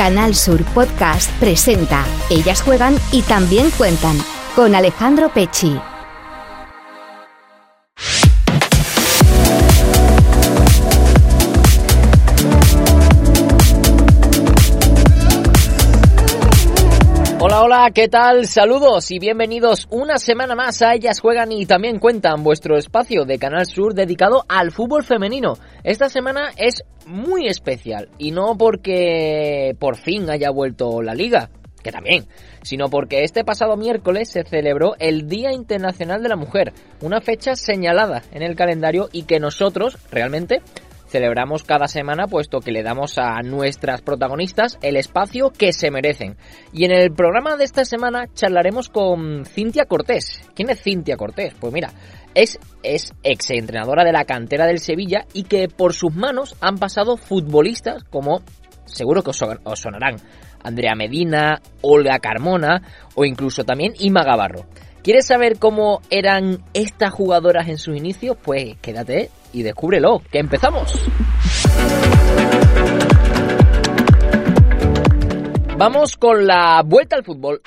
Canal Sur Podcast presenta Ellas juegan y también cuentan con Alejandro Pechi. Hola, ¿qué tal? Saludos y bienvenidos una semana más a Ellas Juegan y también cuentan vuestro espacio de Canal Sur dedicado al fútbol femenino. Esta semana es muy especial y no porque por fin haya vuelto la liga, que también, sino porque este pasado miércoles se celebró el Día Internacional de la Mujer, una fecha señalada en el calendario y que nosotros realmente celebramos cada semana puesto que le damos a nuestras protagonistas el espacio que se merecen. Y en el programa de esta semana charlaremos con Cintia Cortés. ¿Quién es Cintia Cortés? Pues mira, es, es ex entrenadora de la cantera del Sevilla y que por sus manos han pasado futbolistas como seguro que os, os sonarán. Andrea Medina, Olga Carmona o incluso también Ima Gavarro. ¿Quieres saber cómo eran estas jugadoras en sus inicios? Pues quédate y descúbrelo, que empezamos. Vamos con la vuelta al fútbol.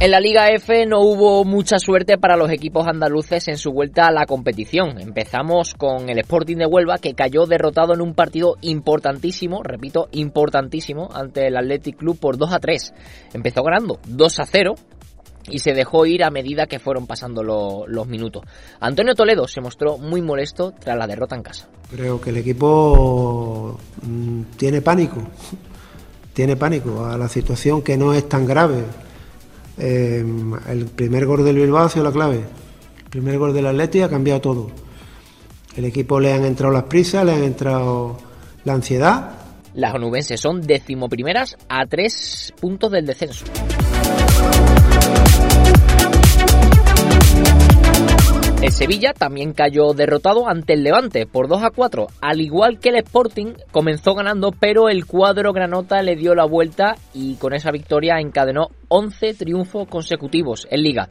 En la Liga F no hubo mucha suerte para los equipos andaluces en su vuelta a la competición. Empezamos con el Sporting de Huelva que cayó derrotado en un partido importantísimo, repito, importantísimo, ante el Athletic Club por 2 a 3. Empezó ganando 2 a 0 y se dejó ir a medida que fueron pasando los minutos. Antonio Toledo se mostró muy molesto tras la derrota en casa. Creo que el equipo mm, tiene pánico, tiene pánico a la situación que no es tan grave. Eh, el primer gol del Bilbao ha sido la clave. El primer gol del Atleti ha cambiado todo. El equipo le han entrado las prisas, le han entrado la ansiedad. Las onubenses son decimoprimeras a tres puntos del descenso. El Sevilla también cayó derrotado ante el Levante por 2 a 4. Al igual que el Sporting, comenzó ganando, pero el cuadro granota le dio la vuelta y con esa victoria encadenó 11 triunfos consecutivos en Liga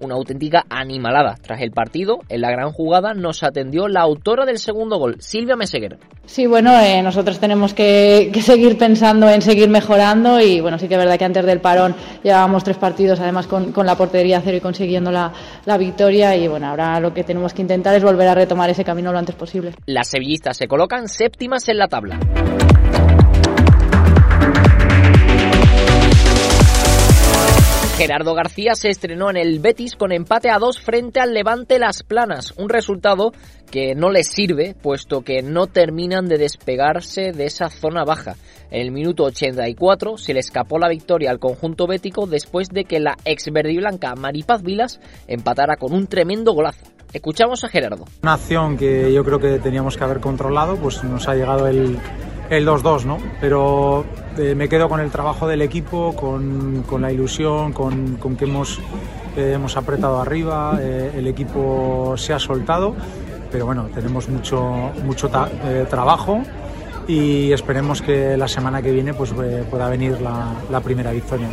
una auténtica animalada. Tras el partido, en la gran jugada, nos atendió la autora del segundo gol, Silvia Meseguer. Sí, bueno, eh, nosotros tenemos que, seguir pensando en seguir mejorando y bueno, sí que es verdad que antes del parón llevábamos tres partidos, además con, la portería cero y consiguiendo la, la victoria y bueno, ahora lo que tenemos que intentar es volver a retomar ese camino lo antes posible. Las sevillistas se colocan séptimas en la tabla. Gerardo García se estrenó en el Betis con empate a dos frente al Levante Las Planas, un resultado que no les sirve puesto que no terminan de despegarse de esa zona baja. En el minuto 84 se le escapó la victoria al conjunto bético después de que la ex verdiblanca Maripaz Vilas empatara con un tremendo golazo. Escuchamos a Gerardo. Una acción que yo creo que teníamos que haber controlado, pues nos ha llegado el, el 2-2, ¿no? Pero eh, me quedo con el trabajo del equipo, con, con la ilusión, con, con que hemos, eh, hemos apretado arriba, eh, el equipo se ha soltado, pero bueno, tenemos mucho, mucho trabajo y esperemos que la semana que viene pues, pueda venir la, la primera victoria.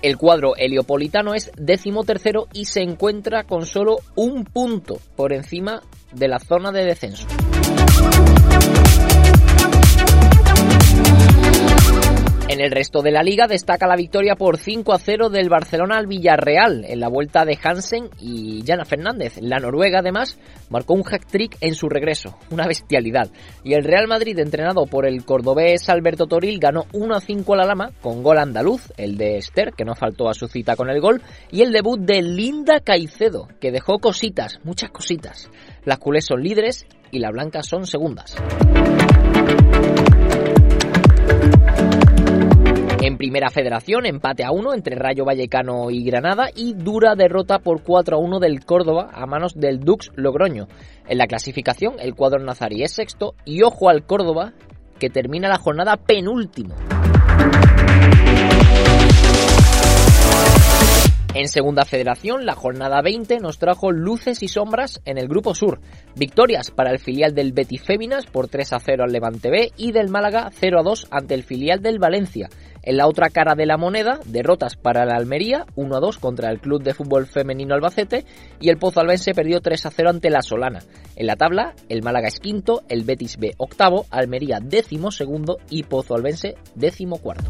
El cuadro heliopolitano es décimo tercero y se encuentra con solo un punto por encima de la zona de descenso. En el resto de la liga destaca la victoria por 5 a 0 del Barcelona al Villarreal en la vuelta de Hansen y Jana Fernández. La Noruega además marcó un hack trick en su regreso, una bestialidad. Y el Real Madrid entrenado por el cordobés Alberto Toril ganó 1 a 5 a la Lama con gol andaluz, el de Esther que no faltó a su cita con el gol y el debut de Linda Caicedo que dejó cositas, muchas cositas. Las culés son líderes y las blancas son segundas. En Primera Federación, empate a 1 entre Rayo Vallecano y Granada y dura derrota por 4 a 1 del Córdoba a manos del Dux Logroño. En la clasificación, el cuadro nazarí es sexto y ojo al Córdoba que termina la jornada penúltimo. En Segunda Federación, la jornada 20 nos trajo luces y sombras en el Grupo Sur. Victorias para el filial del Betis Féminas por 3 a 0 al Levante B y del Málaga 0 a 2 ante el filial del Valencia. En la otra cara de la moneda, derrotas para la Almería, 1 a 2 contra el Club de Fútbol Femenino Albacete y el Pozo Albense perdió 3 a 0 ante la Solana. En la tabla, el Málaga es quinto, el Betis B octavo, Almería décimo segundo y Pozo Albense décimo cuarto.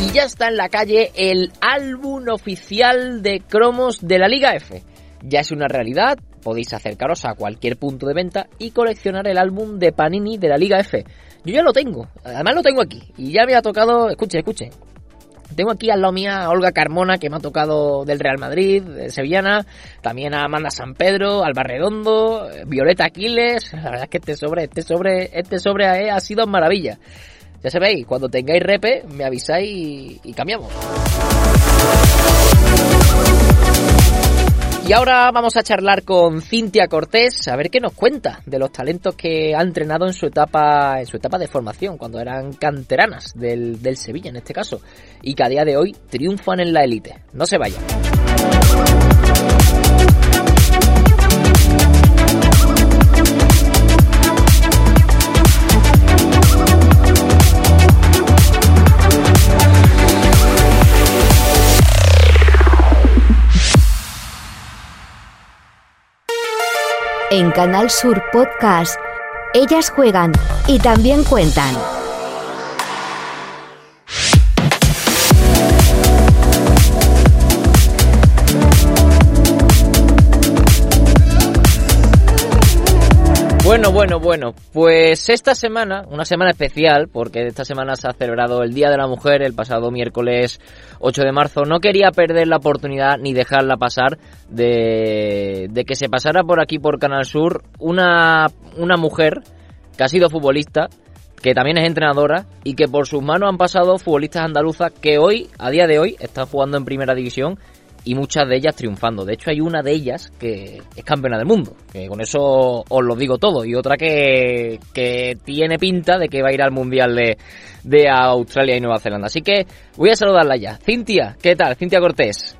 Y ya está en la calle el álbum oficial de cromos de la Liga F. Ya es una realidad, podéis acercaros a cualquier punto de venta y coleccionar el álbum de Panini de la Liga F. Yo ya lo tengo, además lo tengo aquí y ya me ha tocado, escuche, escuche. Tengo aquí al lado mía a Olga Carmona, que me ha tocado del Real Madrid, Sevillana, también a Amanda San Pedro, Alba Redondo, Violeta Aquiles. La verdad es que este sobre, este sobre, este sobre ha sido maravilla. Ya sabéis, cuando tengáis repe, me avisáis y, cambiamos. Y ahora vamos a charlar con Cintia Cortés, a ver qué nos cuenta de los talentos que ha entrenado en su etapa, en su etapa de formación, cuando eran canteranas del, del Sevilla en este caso, y que a día de hoy triunfan en la élite. No se vayan. En Canal Sur Podcast, ellas juegan y también cuentan. Bueno, bueno, bueno, pues esta semana, una semana especial, porque esta semana se ha celebrado el Día de la Mujer el pasado miércoles 8 de marzo, no quería perder la oportunidad ni dejarla pasar de, que se pasara por aquí por Canal Sur una, una mujer que ha sido futbolista, que también es entrenadora y que por sus manos han pasado futbolistas andaluzas que hoy, a día de hoy, están jugando en primera división y muchas de ellas triunfando. De hecho, hay una de ellas que es campeona del mundo, que con eso os lo digo todo, y otra que, que tiene pinta de que va a ir al Mundial de, de Australia y Nueva Zelanda. Así que voy a saludarla ya. Cintia, ¿qué tal? Cintia Cortés.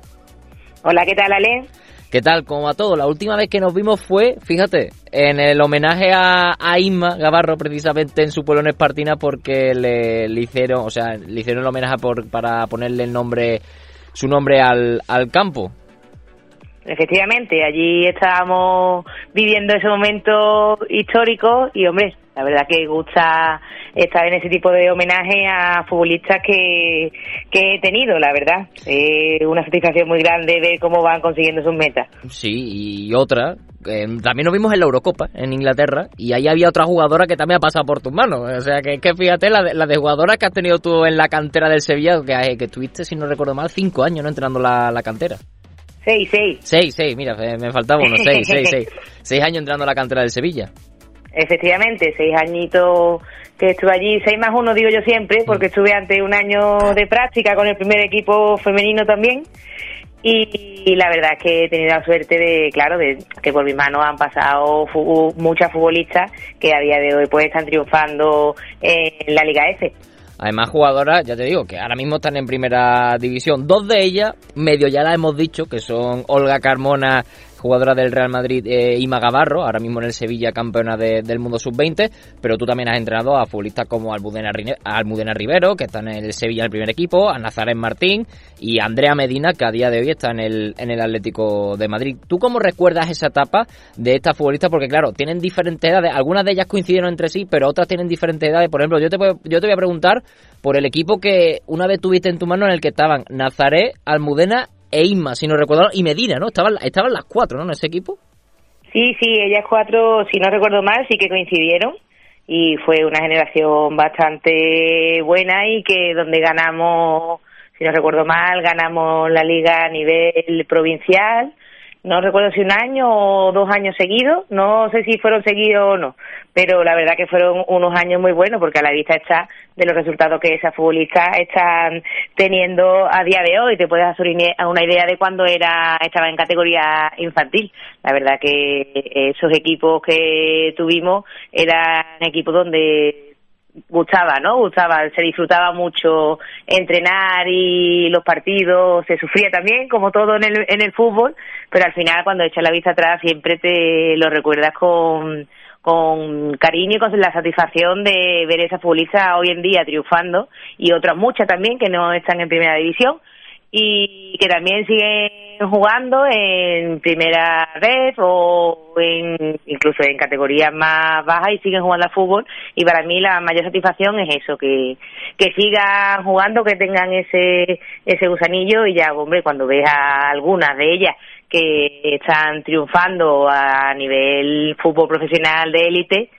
Hola, ¿qué tal, Ale? ¿Qué tal? Como a todo, la última vez que nos vimos fue, fíjate, en el homenaje a, a Isma Gavarro, precisamente en su pueblo en Espartina, porque le, le hicieron, o sea, le hicieron el homenaje por, para ponerle el nombre su nombre al, al campo. Efectivamente, allí estábamos viviendo ese momento histórico y, hombre, la verdad que gusta estar en ese tipo de homenaje a futbolistas que, que he tenido, la verdad. Es una satisfacción muy grande ver cómo van consiguiendo sus metas. Sí, y otra, también nos vimos en la Eurocopa, en Inglaterra, y ahí había otra jugadora que también ha pasado por tus manos. O sea, que, que fíjate, la de, la de jugadora que has tenido tú en la cantera del Sevilla, que, que tuviste, si no recuerdo mal, cinco años no entrando la, la cantera. Seis, seis. Seis, seis, mira, me faltaba uno, seis, seis, seis. Seis años entrando a la cantera del Sevilla. Efectivamente, seis añitos que estuve allí, seis más uno digo yo siempre, porque mm. estuve ante un año de práctica con el primer equipo femenino también. Y, la verdad es que he tenido la suerte de, claro, de que por mis manos han pasado muchas futbolistas que a día de hoy pues están triunfando en la Liga F. Además, jugadoras, ya te digo, que ahora mismo están en primera división. Dos de ellas, medio ya la hemos dicho, que son Olga Carmona jugadora del Real Madrid, eh, Ima Gavarro, ahora mismo en el Sevilla campeona del mundo sub-20, pero tú también has entrenado a futbolistas como Almudena, Almudena Rivero, que está en el Sevilla en el primer equipo, a Nazaret Martín y a Andrea Medina, que a día de hoy está en el, en el Atlético de Madrid. ¿Tú cómo recuerdas esa etapa de estas futbolistas? Porque claro, tienen diferentes edades, algunas de ellas coincidieron entre sí, pero otras tienen diferentes edades. Por ejemplo, yo te, yo te voy a preguntar por el equipo que una vez tuviste en tu mano en el que estaban Nazaret, Almudena e Inma, si no recuerdo, y Medina, ¿no? Estaban, estaban las cuatro, ¿no? En ese equipo. Sí, sí, ellas cuatro, si no recuerdo mal, sí que coincidieron y fue una generación bastante buena y que donde ganamos, si no recuerdo mal, ganamos la liga a nivel provincial no recuerdo si un año o dos años seguidos, no sé si fueron seguidos o no, pero la verdad que fueron unos años muy buenos porque a la vista está de los resultados que esas futbolistas están teniendo a día de hoy. Te puedes hacer una idea de cuando era estaba en categoría infantil. La verdad que esos equipos que tuvimos eran equipos donde gustaba, ¿no? Gustaba, se disfrutaba mucho entrenar y los partidos, se sufría también, como todo en el, en el fútbol, pero al final cuando echas la vista atrás siempre te lo recuerdas con, con cariño y con la satisfacción de ver esa futbolista hoy en día triunfando y otras muchas también que no están en primera división y que también siguen jugando en primera red o en, incluso en categorías más bajas y siguen jugando al fútbol. Y para mí la mayor satisfacción es eso que que sigan jugando que tengan ese ese gusanillo y ya hombre cuando ves a algunas de ellas que están triunfando a nivel fútbol profesional de élite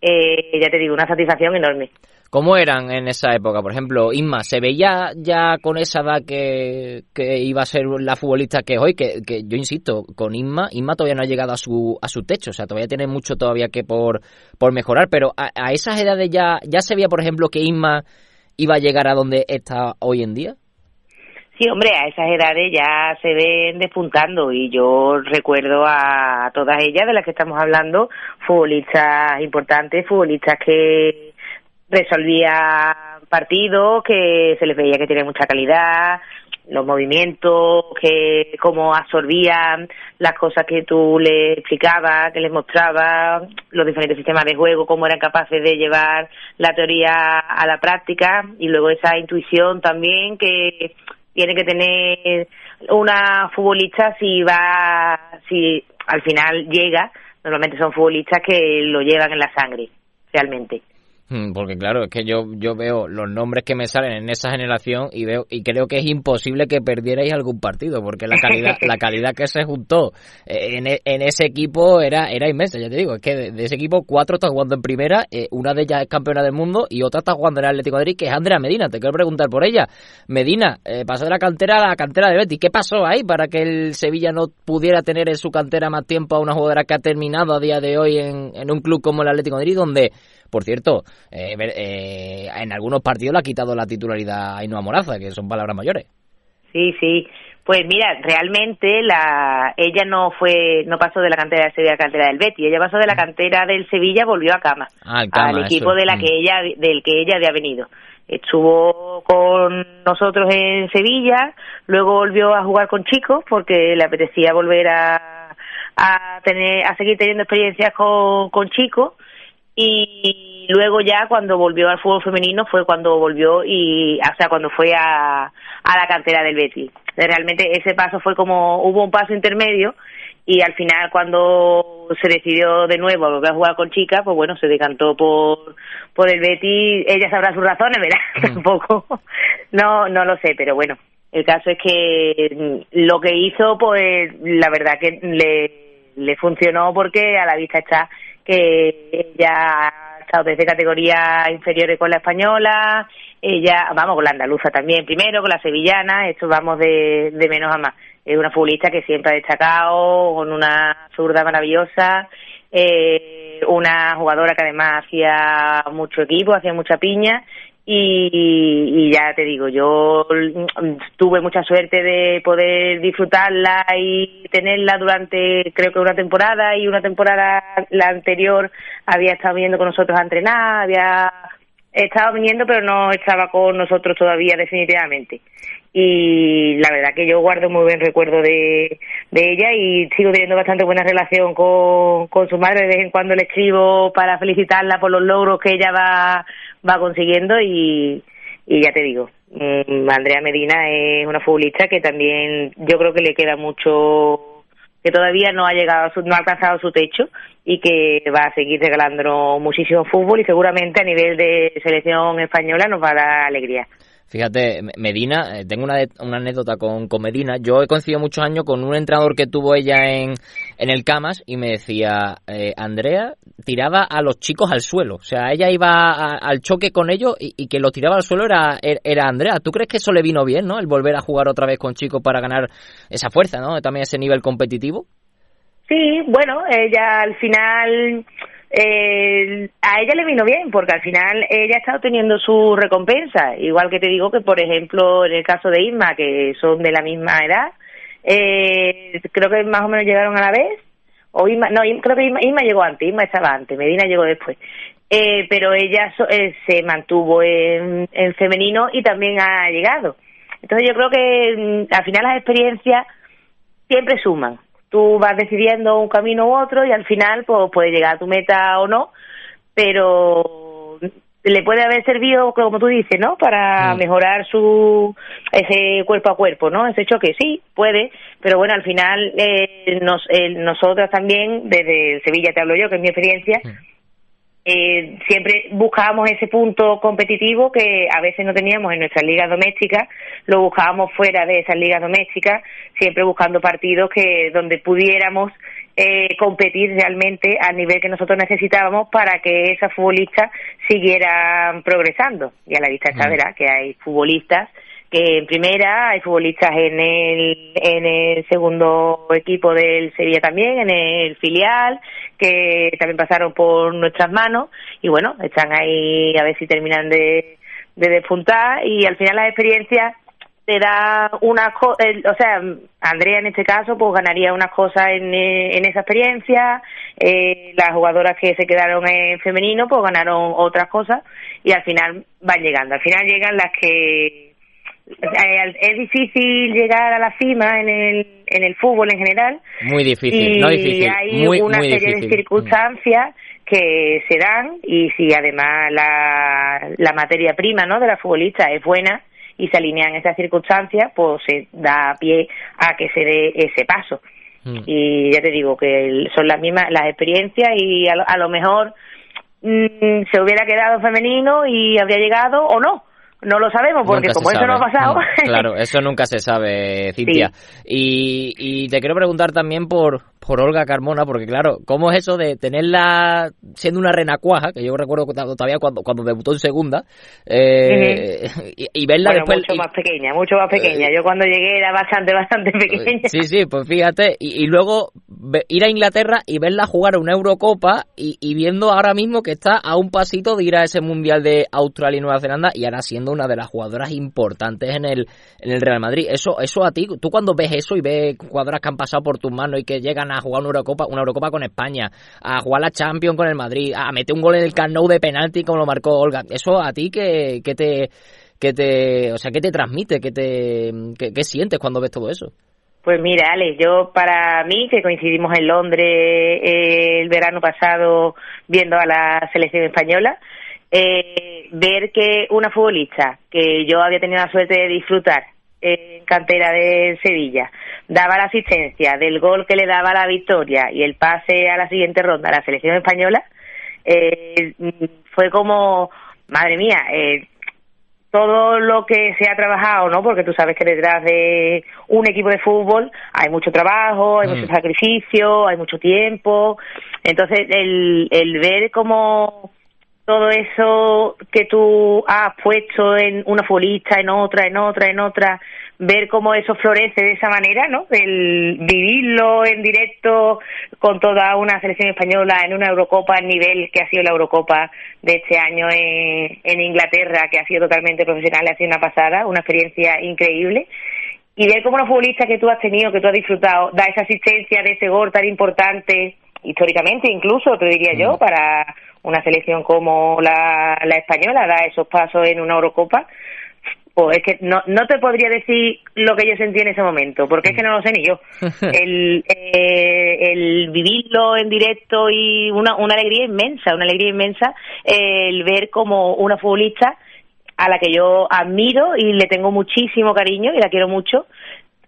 eh, ya te digo una satisfacción enorme ¿Cómo eran en esa época? Por ejemplo, Inma, ¿se veía ya con esa edad que, que iba a ser la futbolista que es hoy? Que, que, yo insisto, con Inma, Inma todavía no ha llegado a su, a su techo, o sea, todavía tiene mucho todavía que por, por mejorar, pero a, a esas edades ya, ya se veía, por ejemplo, que Inma iba a llegar a donde está hoy en día. Sí, hombre, a esas edades ya se ven despuntando y yo recuerdo a todas ellas de las que estamos hablando, futbolistas importantes, futbolistas que resolvía partidos, que se les veía que tenía mucha calidad, los movimientos, que cómo absorbían las cosas que tú le explicabas, que les mostrabas, los diferentes sistemas de juego, cómo eran capaces de llevar la teoría a la práctica y luego esa intuición también que tiene que tener una futbolista si va, si al final llega, normalmente son futbolistas que lo llevan en la sangre, realmente. Hmm, porque claro, es que yo, yo veo los nombres que me salen en esa generación y veo y creo que es imposible que perdierais algún partido, porque la calidad, la calidad que se juntó eh, en, e, en, ese equipo era, era inmensa, ya te digo, es que de, de ese equipo cuatro están jugando en primera, eh, una de ellas es campeona del mundo y otra está jugando en el Atlético de Madrid, que es Andrea Medina, te quiero preguntar por ella. Medina, eh, pasó de la cantera a la cantera de Betty, ¿qué pasó ahí para que el Sevilla no pudiera tener en su cantera más tiempo a una jugadora que ha terminado a día de hoy en, en un club como el Atlético de Madrid, donde por cierto, eh, eh, en algunos partidos le ha quitado la titularidad a Ainhoa Moraza, que son palabras mayores. Sí, sí. Pues mira, realmente la ella no fue no pasó de la cantera del Sevilla a la cantera del Betty, ella pasó de la cantera del Sevilla volvió a Cama, ah, Cama al equipo eso. de la Mm. que ella del que ella había venido. Estuvo con nosotros en Sevilla, luego volvió a jugar con chicos porque le apetecía volver a, a tener a seguir teniendo experiencias con, con chicos y luego ya cuando volvió al fútbol femenino fue cuando volvió y o sea cuando fue a, a la cantera del Betis. Realmente ese paso fue como hubo un paso intermedio y al final cuando se decidió de nuevo a volver a jugar con chicas pues bueno se decantó por por el Betis. Ella sabrá sus razones verdad tampoco. No no lo sé pero bueno el caso es que lo que hizo pues la verdad que le le funcionó porque a la vista está que ella ha estado desde categorías inferiores con la española, ella, vamos, con la andaluza también primero, con la sevillana, esto vamos de, de menos a más. Es una futbolista que siempre ha destacado, con una zurda maravillosa, eh, una jugadora que además hacía mucho equipo, hacía mucha piña y, y, ya te digo, yo tuve mucha suerte de poder disfrutarla y tenerla durante, creo que una temporada y una temporada la anterior había estado viniendo con nosotros a entrenar, había estado viniendo pero no estaba con nosotros todavía definitivamente. Y la verdad que yo guardo muy buen recuerdo de, de ella y sigo teniendo bastante buena relación con, con su madre. De vez en cuando le escribo para felicitarla por los logros que ella va va consiguiendo y, y ya te digo, mmm, Andrea Medina es una futbolista que también yo creo que le queda mucho, que todavía no ha llegado, no ha alcanzado su techo y que va a seguir regalándonos muchísimo fútbol y seguramente a nivel de selección española nos va a dar alegría. Fíjate, Medina, eh, tengo una, una anécdota con, con, Medina. Yo he coincidido muchos años con un entrenador que tuvo ella en, en el Camas y me decía, eh, Andrea tiraba a los chicos al suelo. O sea, ella iba a, al choque con ellos y, y, que lo tiraba al suelo era, era Andrea. ¿Tú crees que eso le vino bien, no? El volver a jugar otra vez con chicos para ganar esa fuerza, ¿no? También ese nivel competitivo. Sí, bueno, ella al final eh, a ella le vino bien porque al final ella ha estado teniendo su recompensa. Igual que te digo que por ejemplo en el caso de Isma que son de la misma edad eh, creo que más o menos llegaron a la vez. O Isma, no creo que Isma, llegó antes Isma estaba antes Medina llegó después. Eh, pero ella so, eh, se mantuvo en, en femenino y también ha llegado. Entonces yo creo que mm, al final las experiencias siempre suman tú vas decidiendo un camino u otro y al final pues puedes llegar a tu meta o no, pero le puede haber servido, como tú dices, ¿no? Para mm. mejorar su ese cuerpo a cuerpo, ¿no? Ese choque, sí, puede, pero bueno, al final eh, nos, eh, nosotros también, desde Sevilla te hablo yo, que es mi experiencia, mm. Eh, siempre buscábamos ese punto competitivo que a veces no teníamos en nuestras ligas domésticas, lo buscábamos fuera de esas ligas domésticas, siempre buscando partidos que donde pudiéramos eh, competir realmente al nivel que nosotros necesitábamos para que esas futbolistas siguieran progresando. Y a la vista está, verá, que hay futbolistas que en primera, hay futbolistas en el, en el segundo equipo del Sevilla también, en el filial, que también pasaron por nuestras manos y bueno, están ahí a ver si terminan de, de despuntar y al final las experiencias te da una o sea, Andrea en este caso pues ganaría unas cosas en, en esa experiencia, eh, las jugadoras que se quedaron en femenino pues ganaron otras cosas y al final van llegando, al final llegan las que es difícil llegar a la cima en el, en el fútbol en general. Muy difícil, y no difícil. hay una serie de circunstancias que se dan y si además la, la materia prima ¿no? de la futbolista es buena, y se alinean esas circunstancias, pues se da pie a que se dé ese paso. Mm. Y ya te digo que son las mismas las experiencias y a lo, mejor mm, se hubiera quedado femenino y habría llegado o no no lo sabemos porque como eso no ha pasado. claro, eso nunca se sabe, Cintia. Y, y, te quiero preguntar también por, por Olga Carmona, porque claro, ¿cómo es eso de tenerla siendo una renacuaja? Que yo recuerdo todavía cuando, cuando debutó en segunda, eh, y, verla después. Mucho más pequeña, mucho más pequeña. Eh, yo cuando llegué era bastante, bastante pequeña. Sí, sí, pues fíjate. Y, luego ir a Inglaterra y verla jugar una Eurocopa y, y viendo ahora mismo que está a un pasito de ir a ese Mundial de Australia y Nueva Zelanda y ahora siendo una de las jugadoras importantes en el, en el Real Madrid. Eso, eso a ti, tú cuando ves eso y ves jugadoras que han pasado por tus manos y que llegan a jugar una Eurocopa, una Eurocopa con España, a jugar la Champions con el Madrid, a meter un gol en el Camp de penalti como lo marcó Olga, eso a ti que, que te que te, o sea, ¿qué te transmite? ¿Qué, te, qué, sientes cuando ves todo eso? Pues mira, Alex, yo para mí, que coincidimos en Londres eh, el verano pasado viendo a la selección española, eh, ver que una futbolista que yo había tenido la suerte de disfrutar en cantera de Sevilla daba la asistencia del gol que le daba la victoria y el pase a la siguiente ronda a la selección española, eh, fue como, madre mía, eh, todo lo que se ha trabajado, ¿no? Porque tú sabes que detrás de un equipo de fútbol hay mucho trabajo, hay mucho mm. sacrificio, hay mucho tiempo. Entonces, el, el ver cómo todo eso que tú has puesto en una futbolista, en otra, en otra, en otra, ver cómo eso florece de esa manera, ¿no? El vivirlo en directo con toda una selección española en una Eurocopa al nivel que ha sido la Eurocopa de este año en, en Inglaterra, que ha sido totalmente profesional, ha sido una pasada, una experiencia increíble. Y ver cómo una futbolista que tú has tenido, que tú has disfrutado, da esa asistencia de ese gol tan importante, históricamente incluso, te diría yo, mm. para una selección como la, española da esos pasos en una Eurocopa, pues es que no, no te podría decir lo que yo sentí en ese momento, porque es que no lo sé ni yo. El, eh, el vivirlo en directo y una, una alegría inmensa, una alegría inmensa, el ver como una futbolista a la que yo admiro y le tengo muchísimo cariño y la quiero mucho,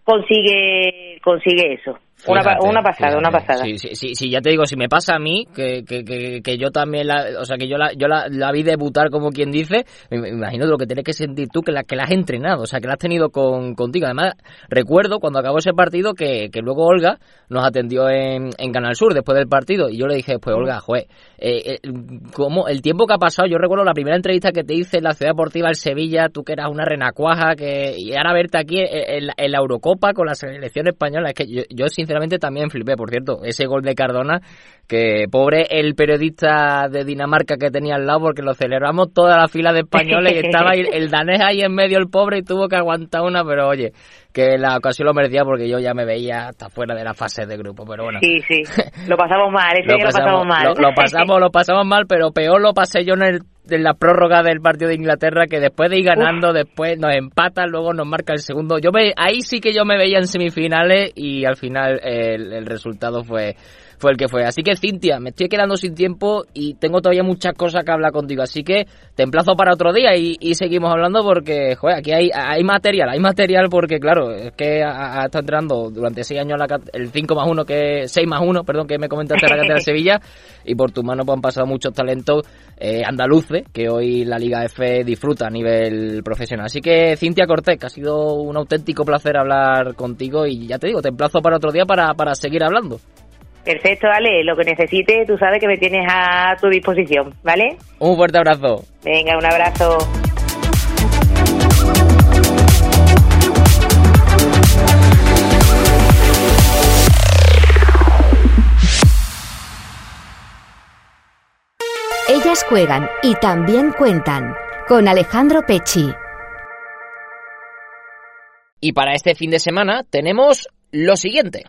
consigue, consigue eso una, una, pasada, una pasada. Sí, sí, sí, ya te digo, si me pasa a mí, que, que, que, yo también, la, o sea, que yo la, yo la, la, vi debutar como quien dice, me, imagino lo que tienes que sentir tú, que la, que la has entrenado, o sea, que la has tenido con, contigo. Además, recuerdo cuando acabó ese partido que, que luego Olga nos atendió en, en Canal Sur después del partido y yo le dije, pues Olga, joder, eh, eh, como el tiempo que ha pasado, yo recuerdo la primera entrevista que te hice en la Ciudad Deportiva del Sevilla, tú que eras una renacuaja, que, y ahora verte aquí en, la Eurocopa con la selección española, es que yo, yo sinceramente sinceramente también flipé, por cierto, ese gol de Cardona, que pobre el periodista de Dinamarca que tenía al lado, porque lo celebramos toda la fila de españoles y estaba ahí, el danés ahí en medio, el pobre, y tuvo que aguantar una, pero oye, que la ocasión lo merecía porque yo ya me veía hasta fuera de la fase de grupo, pero bueno. Sí, sí, lo pasamos mal, ese lo, pasamos, lo pasamos mal. Lo, pasamos, lo pasamos mal, pero peor lo pasé yo en el en la prórroga del partido de Inglaterra que después de ir ganando, después nos empata, luego nos marca el segundo. Yo me, ahí sí que yo me veía en semifinales y al final el resultado fue fue el que fue. Así que Cintia, me estoy quedando sin tiempo y tengo todavía muchas cosas que hablar contigo. Así que te emplazo para otro día y, seguimos hablando porque, joder, aquí hay, hay material, hay material porque, claro, es que ha, estado entrando durante seis años el 5 más 1, que 6 más 1, perdón, que me comentaste la cátedra de Sevilla y por tu mano pues, han pasado muchos talentos eh, andaluces que hoy la Liga F disfruta a nivel profesional. Así que, Cintia Cortés, que ha sido un auténtico placer hablar contigo y ya te digo, te emplazo para otro día para seguir hablando. Perfecto, Ale. Lo que necesites, tú sabes que me tienes a tu disposición, ¿vale? Un fuerte abrazo. Venga, un abrazo. Ellas juegan y también cuentan con Alejandro Pechi. Y para este fin de semana tenemos lo siguiente.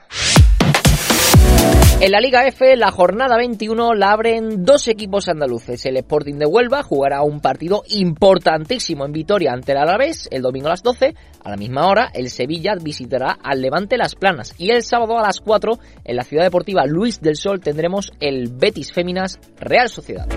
En la Liga F, la jornada 21 la abren dos equipos andaluces. El Sporting de Huelva jugará un partido importantísimo en Vitoria ante el Alavés el domingo a las 12. A la misma hora, el Sevilla visitará al Levante Las Planas. Y el sábado a las 4, en la Ciudad Deportiva Luis del Sol, tendremos el Betis Féminas Real Sociedad.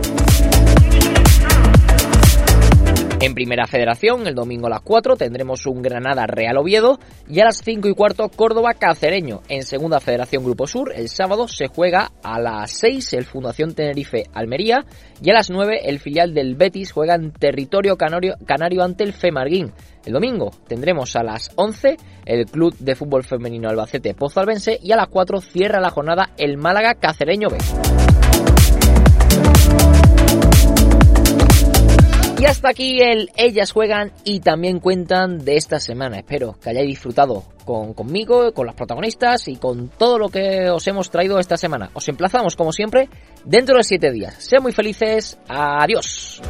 En Primera Federación, el domingo a las 4 tendremos un Granada Real Oviedo y a las 5 y cuarto Córdoba Cacereño. En Segunda Federación Grupo Sur, el sábado se juega a las 6 el Fundación Tenerife Almería y a las 9 el filial del Betis juega en territorio canario, canario ante el Femarguín. El domingo tendremos a las 11 el Club de Fútbol Femenino Albacete Pozalbense y a las 4 cierra la jornada el Málaga Cacereño B. Y hasta aquí el Ellas juegan y también cuentan de esta semana. Espero que hayáis disfrutado con, conmigo, con las protagonistas y con todo lo que os hemos traído esta semana. Os emplazamos, como siempre, dentro de 7 días. Sean muy felices. Adiós.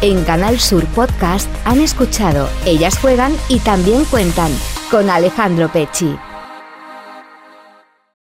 En Canal Sur Podcast han escuchado Ellas juegan y también cuentan con Alejandro Pecci.